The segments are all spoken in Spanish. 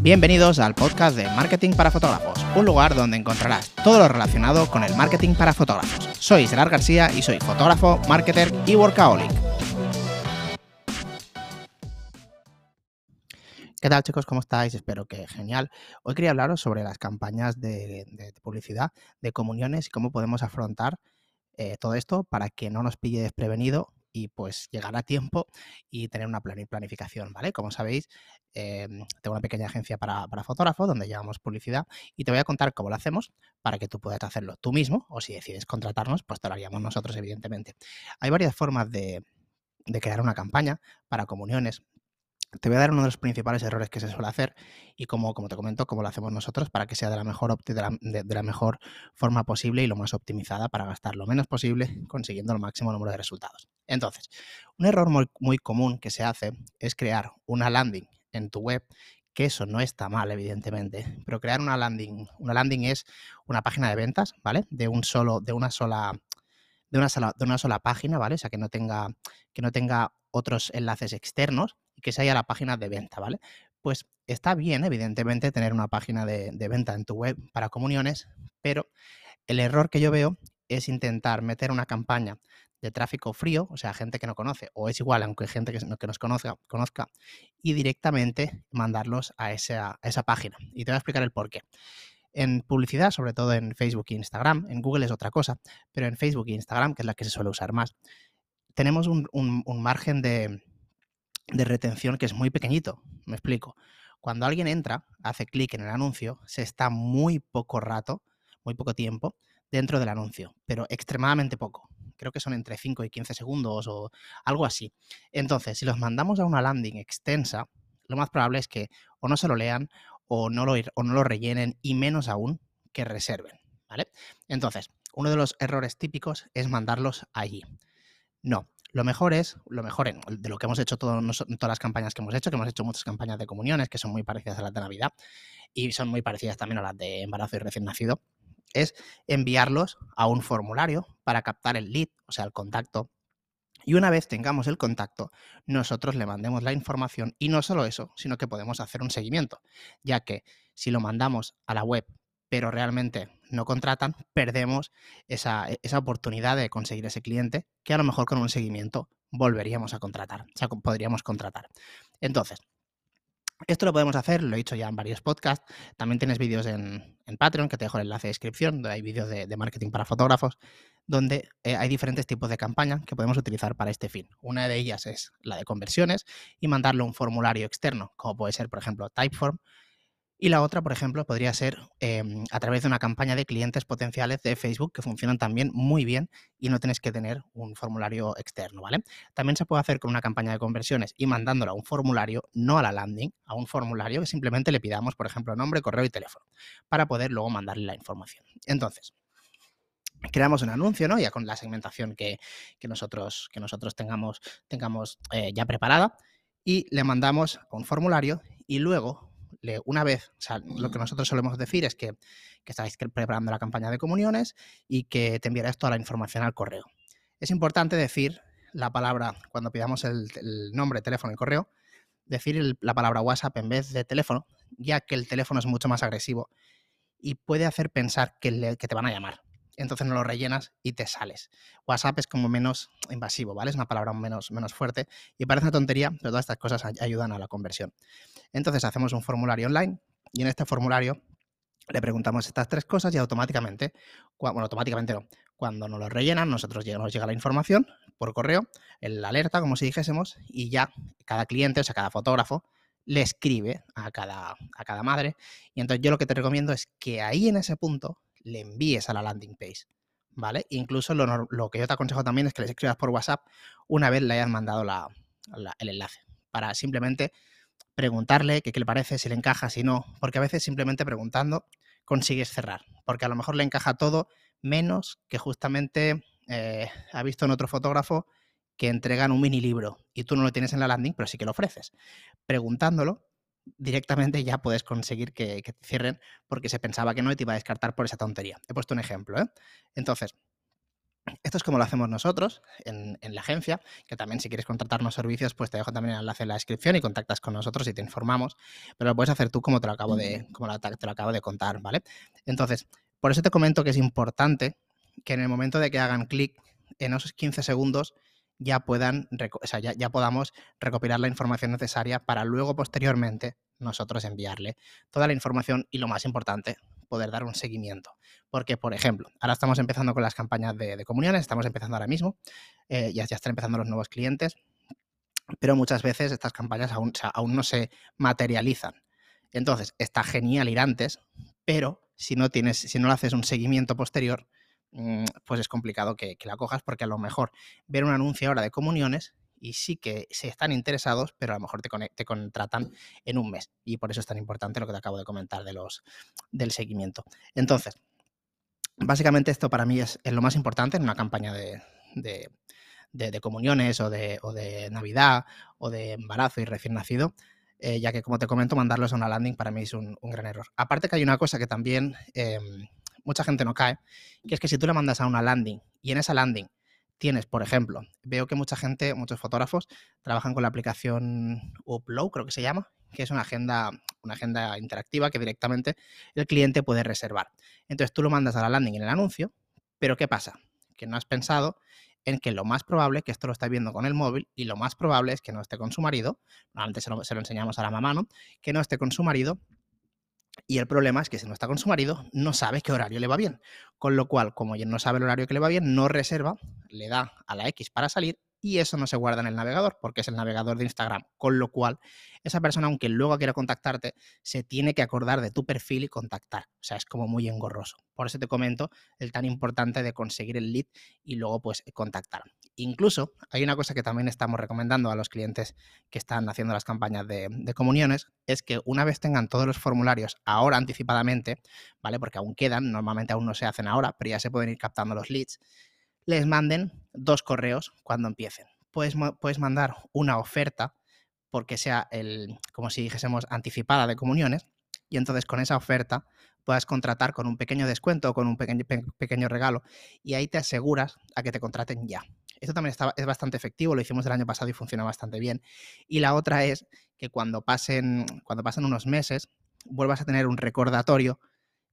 Bienvenidos al podcast de Marketing para Fotógrafos, un lugar donde encontrarás todo lo relacionado con el marketing para fotógrafos. Soy Gerard García y soy fotógrafo, marketer y workaholic. ¿Qué tal chicos? ¿Cómo estáis? Espero que genial. Hoy quería hablaros sobre las campañas de, publicidad, de comuniones y cómo podemos afrontar eh, todo esto para que no nos pille desprevenido y pues llegar a tiempo y tener una planificación, ¿vale? Como sabéis, em, tengo una pequeña agencia para, para fotógrafos donde llevamos publicidad y te voy a contar cómo lo hacemos para que tú puedas hacerlo tú mismo o si decides contratarnos, pues te lo haríamos nosotros, evidentemente. Hay varias formas de, crear una campaña para comuniones, te voy a dar uno de los principales errores que se suele hacer y como, como te comento, cómo lo hacemos nosotros para que sea de la, mejor de de, la mejor forma posible y lo más optimizada para gastar lo menos posible consiguiendo el máximo número de resultados. Entonces, un error muy, muy común que se hace es crear una landing en tu web que eso no está mal, evidentemente, pero crear una landing, una landing es una página de ventas, ¿vale? De un solo, de una sola, de una sola, de página, ¿vale? O sea, que no tenga, que no tenga otros enlaces externos y que sea la página de venta, ¿vale? Pues está bien, evidentemente, tener una página de, venta en tu web para comuniones, pero el error que yo veo es intentar meter una campaña de tráfico frío, o sea, gente que no conoce, o es igual, aunque gente que, nos conozca, conozca, y directamente mandarlos a esa, esa página. Y te voy a explicar el por qué. En publicidad, sobre todo en Facebook e Instagram, en Google es otra cosa, pero en Facebook e Instagram, que es la que se suele usar más, tenemos un, margen de, retención que es muy pequeñito. Me explico. Cuando alguien entra, hace clic en el anuncio, se está muy poco rato, muy poco tiempo dentro del anuncio, pero extremadamente poco. Creo que son entre 5 y 15 segundos o algo así. Entonces, si los mandamos a una landing extensa, lo más probable es que o no se lo lean o no lo, o no lo rellenen y menos aún que reserven. ¿Vale? Entonces, uno de los errores típicos es mandarlos allí. No, lo mejor es, lo mejor de lo que hemos hecho todas las campañas que hemos hecho, que hemos hecho muchas campañas de comuniones que son muy parecidas a las de Navidad y son muy parecidas también a las de embarazo y recién nacido, es enviarlos a un formulario para captar el lead, o sea, el contacto. Y una vez tengamos el contacto, nosotros le mandemos la información y no solo eso, sino que podemos hacer un seguimiento, ya que si lo mandamos a la web pero realmente no contratan, perdemos esa, e, esa, oportunidad de conseguir ese cliente que a lo mejor con un seguimiento volveríamos a contratar, o sea, podríamos contratar. Entonces, esto lo podemos hacer, lo he dicho ya en varios podcasts. También tienes vídeos en, Patreon, que te dejo el enlace de descripción, donde hay vídeos de, marketing para fotógrafos, donde eh, hay diferentes tipos de campaña que podemos utilizar para este fin. Una de ellas es la de conversiones y mandarle un formulario externo, como puede ser, por ejemplo, Typeform, y la otra, por ejemplo, podría ser em, a través de una campaña de clientes potenciales de Facebook que funcionan también muy bien y no tienes que tener un formulario externo, ¿vale? También se puede hacer con una campaña de conversiones y mandándola a un formulario, no a la landing, a un formulario que simplemente le pidamos, por ejemplo, nombre, correo y teléfono, para poder luego mandarle la información. Entonces, creamos un anuncio, ¿no? Ya con la segmentación que, nosotros, que nosotros tengamos, tengamos eh, ya preparada y le mandamos un formulario y luego una vez, o sea, lo que nosotros solemos decir es que, que estáis preparando la campaña de comuniones y que te enviarás toda la información al correo. Es importante decir la palabra, cuando pidamos el, nombre, teléfono y correo, decir la palabra WhatsApp en vez de teléfono, ya que el teléfono es mucho más agresivo y puede hacer pensar que, que te van a llamar entonces no lo rellenas y te sales. WhatsApp es como menos invasivo, ¿vale? Es una palabra menos, menos fuerte y parece una tontería, pero todas estas cosas ayudan a la conversión. Entonces hacemos un formulario online y en este formulario le preguntamos estas tres cosas y automáticamente, bueno, automáticamente no, cuando nos lo rellenan, nosotros nos llega la información por correo, la alerta, como si dijésemos, y ya cada cliente, o sea, cada fotógrafo, le escribe a cada, a cada madre. Y entonces yo lo que te recomiendo es que ahí en ese punto le envíes a la landing page. ¿Vale? Incluso lo, que yo te aconsejo también es que les escribas por WhatsApp una vez le hayas mandado el enlace. Para simplemente preguntarle qué, le parece, si le encaja, si no. Porque a veces simplemente preguntando consigues cerrar. Porque a lo mejor le encaja todo menos que justamente eh, ha visto en otro fotógrafo que entregan un mini libro y tú no lo tienes en la landing, pero sí que lo ofreces. Preguntándolo, directamente ya puedes conseguir que, te cierren porque se pensaba que no y te iba a descartar por esa tontería. He puesto un ejemplo. ¿eh? Entonces, Esto es como lo hacemos nosotros en, la agencia, que también si quieres contratarnos servicios, pues te dejo también el enlace en la descripción y contactas con nosotros y te informamos, pero lo puedes hacer tú como te lo acabo de, como te lo acabo de contar, ¿vale? Entonces, por eso te comento que es importante que en el momento de que hagan clic en esos 15 segundos ya puedan, o sea, ya, podamos recopilar la información necesaria para luego posteriormente nosotros enviarle toda la información y lo más importante, poder dar un seguimiento. Porque, por ejemplo, ahora estamos empezando con las campañas de, comuniones, estamos empezando ahora mismo, eh, ya, ya están empezando los nuevos clientes, pero muchas veces estas campañas aún, aún no se materializan. Entonces, está genial ir antes, pero si no tienes, si no haces un seguimiento posterior, pues es complicado que, la cojas porque a lo mejor ver un anuncio ahora de comuniones y sí que se están interesados, pero a lo mejor te, contratan en un mes. Y por eso es tan importante lo que te acabo de comentar de los, del seguimiento. Entonces, básicamente esto para mí es, lo más importante en una campaña de, de, comuniones o de, o de Navidad o de embarazo y recién nacido. Eh, ya que como te comento, mandarlos a una landing para mí es un, gran error. Aparte que hay una cosa que también em, mucha gente no cae, que es que si tú le mandas a una landing y en esa landing tienes, por ejemplo, veo que mucha gente, muchos fotógrafos, trabajan con la aplicación Upload, creo que se llama, que es una agenda, una agenda interactiva que directamente el cliente puede reservar. Entonces tú lo mandas a la landing en el anuncio, pero ¿qué pasa? Que no has pensado en que lo más probable, que esto lo está viendo con el móvil, y lo más probable es que no esté con su marido, normalmente se lo, se lo enseñamos a la mamá, ¿no? Que no esté con su marido, y el problema es que si no está con su marido, no sabe qué horario le va bien. Con lo cual, como no sabe el horario que le va bien, no reserva, le da a la X para salir y eso no se guarda en el navegador porque es el navegador de Instagram. Con lo cual, esa persona, aunque luego quiera contactarte, se tiene que acordar de tu perfil y contactar. O sea, es como muy engorroso. Por eso te comento el tan importante de conseguir el lead y luego pues contactar. Incluso hay una cosa que también estamos recomendando a los clientes que están haciendo las campañas de, de comuniones, es que una vez tengan todos los formularios ahora anticipadamente, ¿vale? Porque aún quedan, normalmente aún no se hacen ahora, pero ya se pueden ir captando los leads les manden dos correos cuando empiecen. Puedes, puedes mandar una oferta porque sea el, como si dijésemos, anticipada de comuniones, y entonces con esa oferta puedas contratar con un pequeño descuento o con un pequeño, pequeño regalo, y ahí te aseguras a que te contraten ya. Esto también está, es bastante efectivo, lo hicimos el año pasado y funciona bastante bien. Y la otra es que cuando pasen, cuando pasen unos meses, vuelvas a tener un recordatorio,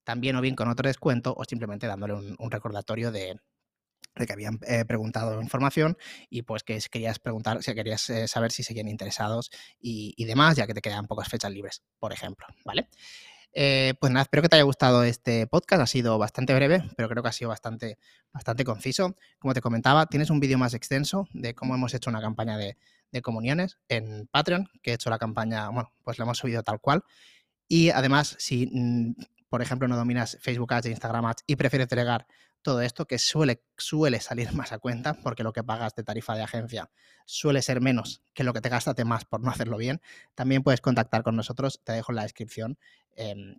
también o bien con otro descuento, o simplemente dándole un recordatorio de, de que habían eh, preguntado información y pues que querías preguntar, si querías eh, saber si seguían interesados y, demás, ya que te quedan pocas fechas libres, por ejemplo, ¿vale? Eh, pues nada, espero que te haya gustado este podcast. Ha sido bastante breve, pero creo que ha sido bastante, bastante conciso. Como te comentaba, tienes un vídeo más extenso de cómo hemos hecho una campaña de, de, comuniones en Patreon, que he hecho la campaña, bueno, pues la hemos subido tal cual. Y además, si, mm, por ejemplo, no dominas Facebook Ads e Instagram Ads y prefieres delegar todo esto que suele, suele salir más a cuenta porque lo que pagas de tarifa de agencia suele ser menos que lo que te gastas más por no hacerlo bien, también puedes contactar con nosotros, te dejo en la descripción em,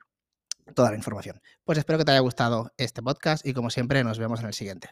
toda la información. Pues espero que te haya gustado este podcast y como siempre nos vemos en el siguiente.